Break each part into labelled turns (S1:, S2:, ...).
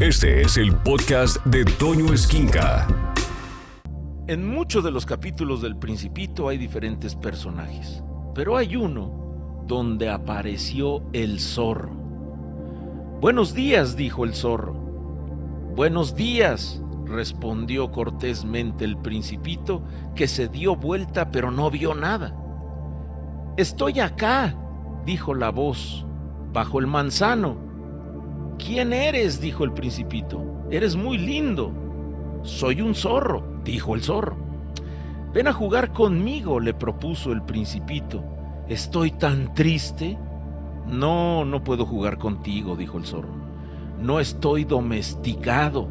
S1: Este es el podcast de Toño Esquinca.
S2: En muchos de los capítulos del Principito hay diferentes personajes, pero hay uno donde apareció el zorro. Buenos días, dijo el zorro. Buenos días, respondió cortésmente el Principito, que se dio vuelta pero no vio nada. Estoy acá, dijo la voz, bajo el manzano. ¿Quién eres? dijo el principito. Eres muy lindo. Soy un zorro, dijo el zorro. Ven a jugar conmigo, le propuso el principito. Estoy tan triste. No, no puedo jugar contigo, dijo el zorro. No estoy domesticado.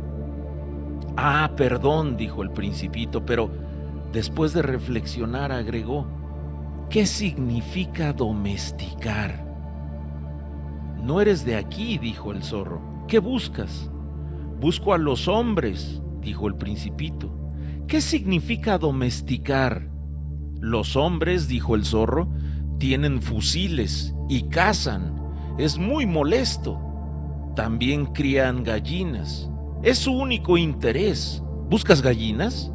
S2: Ah, perdón, dijo el principito, pero después de reflexionar agregó, ¿Qué significa domesticar? No eres de aquí, dijo el zorro. ¿Qué buscas? Busco a los hombres, dijo el principito. ¿Qué significa domesticar? Los hombres, dijo el zorro, tienen fusiles y cazan. Es muy molesto. También crían gallinas. Es su único interés. ¿Buscas gallinas?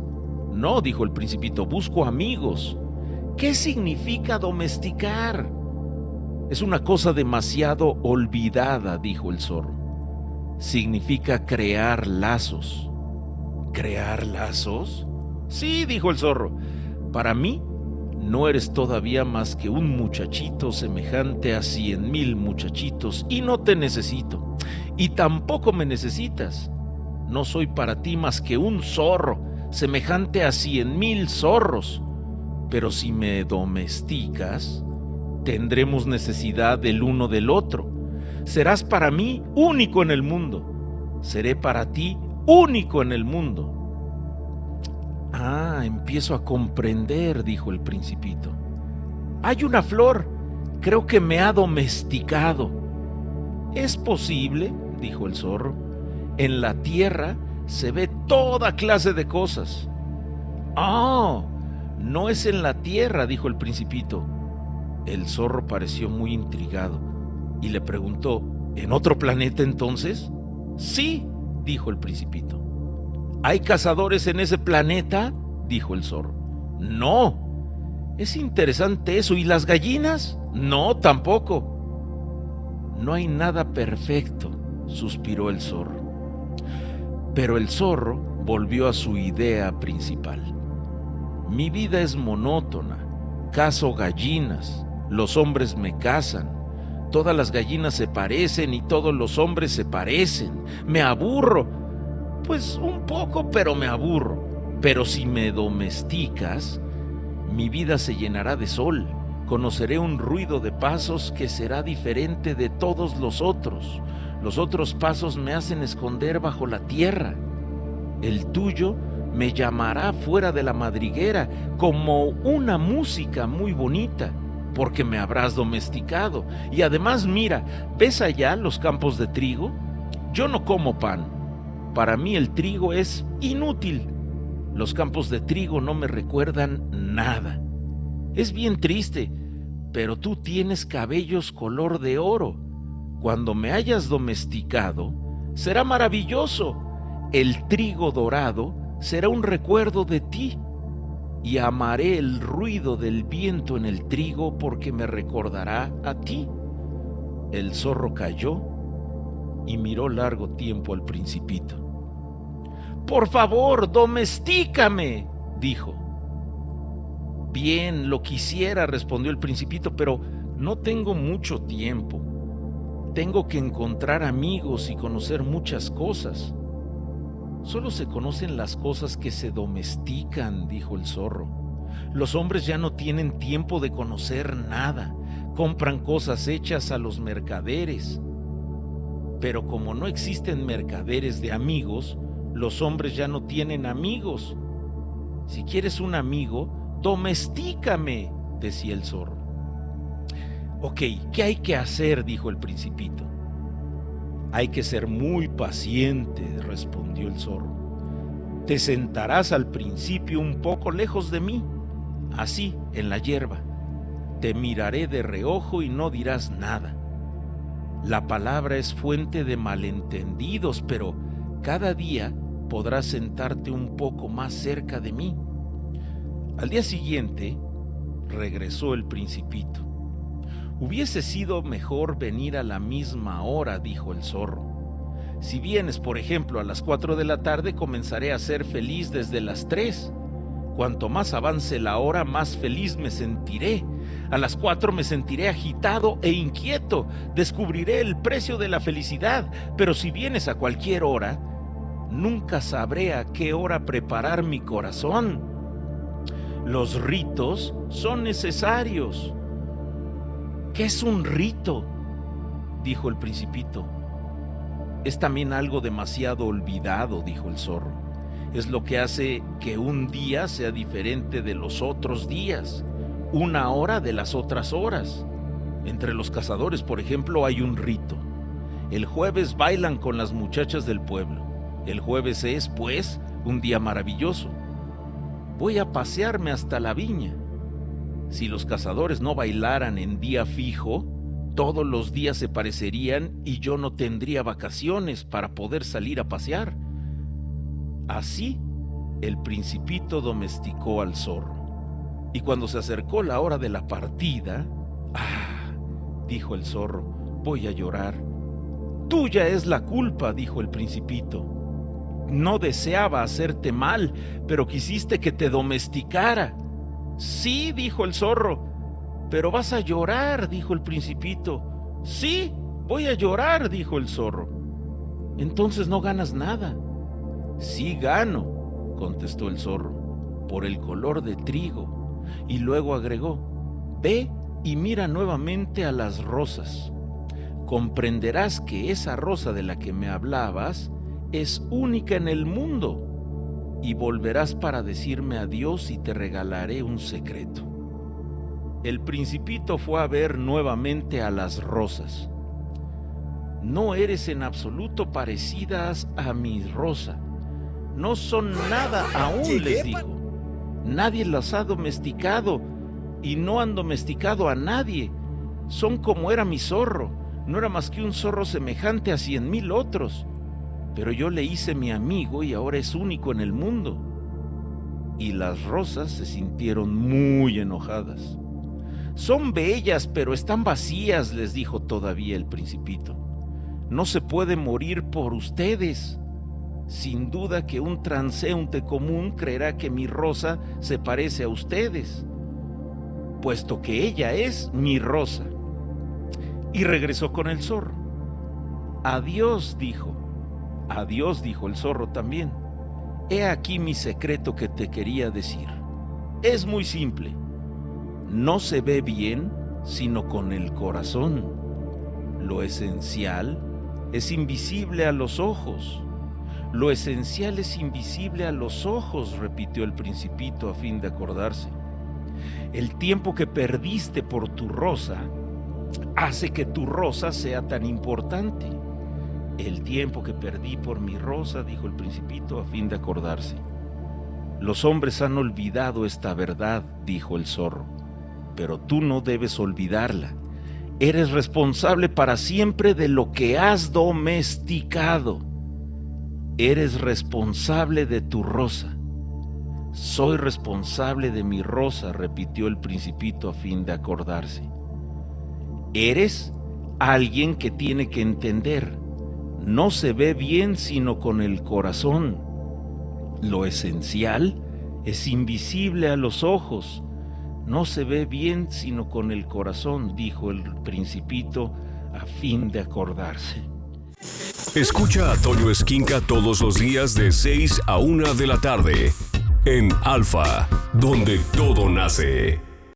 S2: No, dijo el principito, busco amigos. ¿Qué significa domesticar? Es una cosa demasiado olvidada, dijo el zorro. Significa crear lazos. ¿Crear lazos? Sí, dijo el zorro. Para mí, no eres todavía más que un muchachito semejante a cien mil muchachitos y no te necesito. Y tampoco me necesitas. No soy para ti más que un zorro semejante a cien mil zorros pero si me domesticas, tendremos necesidad del uno del otro. Serás para mí único en el mundo. Seré para ti único en el mundo. Ah, empiezo a comprender, dijo el principito. Hay una flor, creo que me ha domesticado. Es posible, dijo el zorro. En la tierra se ve toda clase de cosas. Ah, no es en la tierra, dijo el principito. El zorro pareció muy intrigado y le preguntó, ¿en otro planeta entonces? Sí, dijo el principito. ¿Hay cazadores en ese planeta? dijo el zorro. No. Es interesante eso. ¿Y las gallinas? No, tampoco. No hay nada perfecto, suspiró el zorro. Pero el zorro volvió a su idea principal. Mi vida es monótona. Cazo gallinas. Los hombres me cazan. Todas las gallinas se parecen y todos los hombres se parecen. Me aburro. Pues un poco, pero me aburro. Pero si me domesticas, mi vida se llenará de sol. Conoceré un ruido de pasos que será diferente de todos los otros. Los otros pasos me hacen esconder bajo la tierra. El tuyo me llamará fuera de la madriguera como una música muy bonita, porque me habrás domesticado. Y además, mira, ¿ves allá los campos de trigo? Yo no como pan. Para mí el trigo es inútil. Los campos de trigo no me recuerdan nada. Es bien triste, pero tú tienes cabellos color de oro. Cuando me hayas domesticado, será maravilloso. El trigo dorado será un recuerdo de ti, y amaré el ruido del viento en el trigo porque me recordará a ti. El zorro cayó y miró largo tiempo al principito. Por favor, domestícame, dijo. Bien, lo quisiera, respondió el principito, pero no tengo mucho tiempo. Tengo que encontrar amigos y conocer muchas cosas. Solo se conocen las cosas que se domestican, dijo el zorro. Los hombres ya no tienen tiempo de conocer nada, compran cosas hechas a los mercaderes. Pero como no existen mercaderes de amigos, los hombres ya no tienen amigos. Si quieres un amigo, domestícame, decía el zorro. Ok, ¿qué hay que hacer? dijo el principito. Hay que ser muy paciente, respondió el zorro. Te sentarás al principio un poco lejos de mí, así, en la hierba. Te miraré de reojo y no dirás nada. La palabra es fuente de malentendidos, pero cada día podrás sentarte un poco más cerca de mí. Al día siguiente, regresó el principito. Hubiese sido mejor venir a la misma hora, dijo el zorro. Si vienes, por ejemplo, a las cuatro de la tarde, comenzaré a ser feliz desde las tres. Cuanto más avance la hora, más feliz me sentiré. A las cuatro me sentiré agitado e inquieto. Descubriré el precio de la felicidad. Pero si vienes a cualquier hora, nunca sabré a qué hora preparar mi corazón. Los ritos son necesarios. ¿Qué es un rito? dijo el principito. Es también algo demasiado olvidado, dijo el zorro. Es lo que hace que un día sea diferente de los otros días, una hora de las otras horas. Entre los cazadores, por ejemplo, hay un rito. El jueves bailan con las muchachas del pueblo. El jueves es, pues, un día maravilloso voy a pasearme hasta la viña. Si los cazadores no bailaran en día fijo, todos los días se parecerían y yo no tendría vacaciones para poder salir a pasear. Así, el principito domesticó al zorro. Y cuando se acercó la hora de la partida, ¡ah! dijo el zorro, voy a llorar. Tuya es la culpa, dijo el principito. No deseaba hacerte mal, pero quisiste que te domesticara. Sí, dijo el zorro. Pero vas a llorar, dijo el principito. Sí, voy a llorar, dijo el zorro. Entonces no ganas nada. Sí gano, contestó el zorro, por el color de trigo. Y luego agregó, ve y mira nuevamente a las rosas. Comprenderás que esa rosa de la que me hablabas es única en el mundo y volverás para decirme adiós y te regalaré un secreto. El principito fue a ver nuevamente a las rosas. No eres en absoluto parecidas a mi rosa. No son nada aún, les dijo. Nadie las ha domesticado y no han domesticado a nadie. Son como era mi zorro. No era más que un zorro semejante a cien mil otros pero yo le hice mi amigo y ahora es único en el mundo. Y las rosas se sintieron muy enojadas. Son bellas, pero están vacías, les dijo todavía el principito. No se puede morir por ustedes. Sin duda que un transeúnte común creerá que mi rosa se parece a ustedes, puesto que ella es mi rosa. Y regresó con el zorro. Adiós, dijo. Adiós, dijo el zorro también. He aquí mi secreto que te quería decir. Es muy simple. No se ve bien sino con el corazón. Lo esencial es invisible a los ojos. Lo esencial es invisible a los ojos, repitió el principito a fin de acordarse. El tiempo que perdiste por tu rosa hace que tu rosa sea tan importante. El tiempo que perdí por mi rosa, dijo el principito a fin de acordarse. Los hombres han olvidado esta verdad, dijo el zorro, pero tú no debes olvidarla. Eres responsable para siempre de lo que has domesticado. Eres responsable de tu rosa. Soy responsable de mi rosa, repitió el principito a fin de acordarse. Eres alguien que tiene que entender no se ve bien sino con el corazón. Lo esencial es invisible a los ojos. No se ve bien sino con el corazón, dijo el principito a fin de acordarse.
S1: Escucha a Toño Esquinca todos los días de 6 a 1 de la tarde en Alfa, donde todo nace.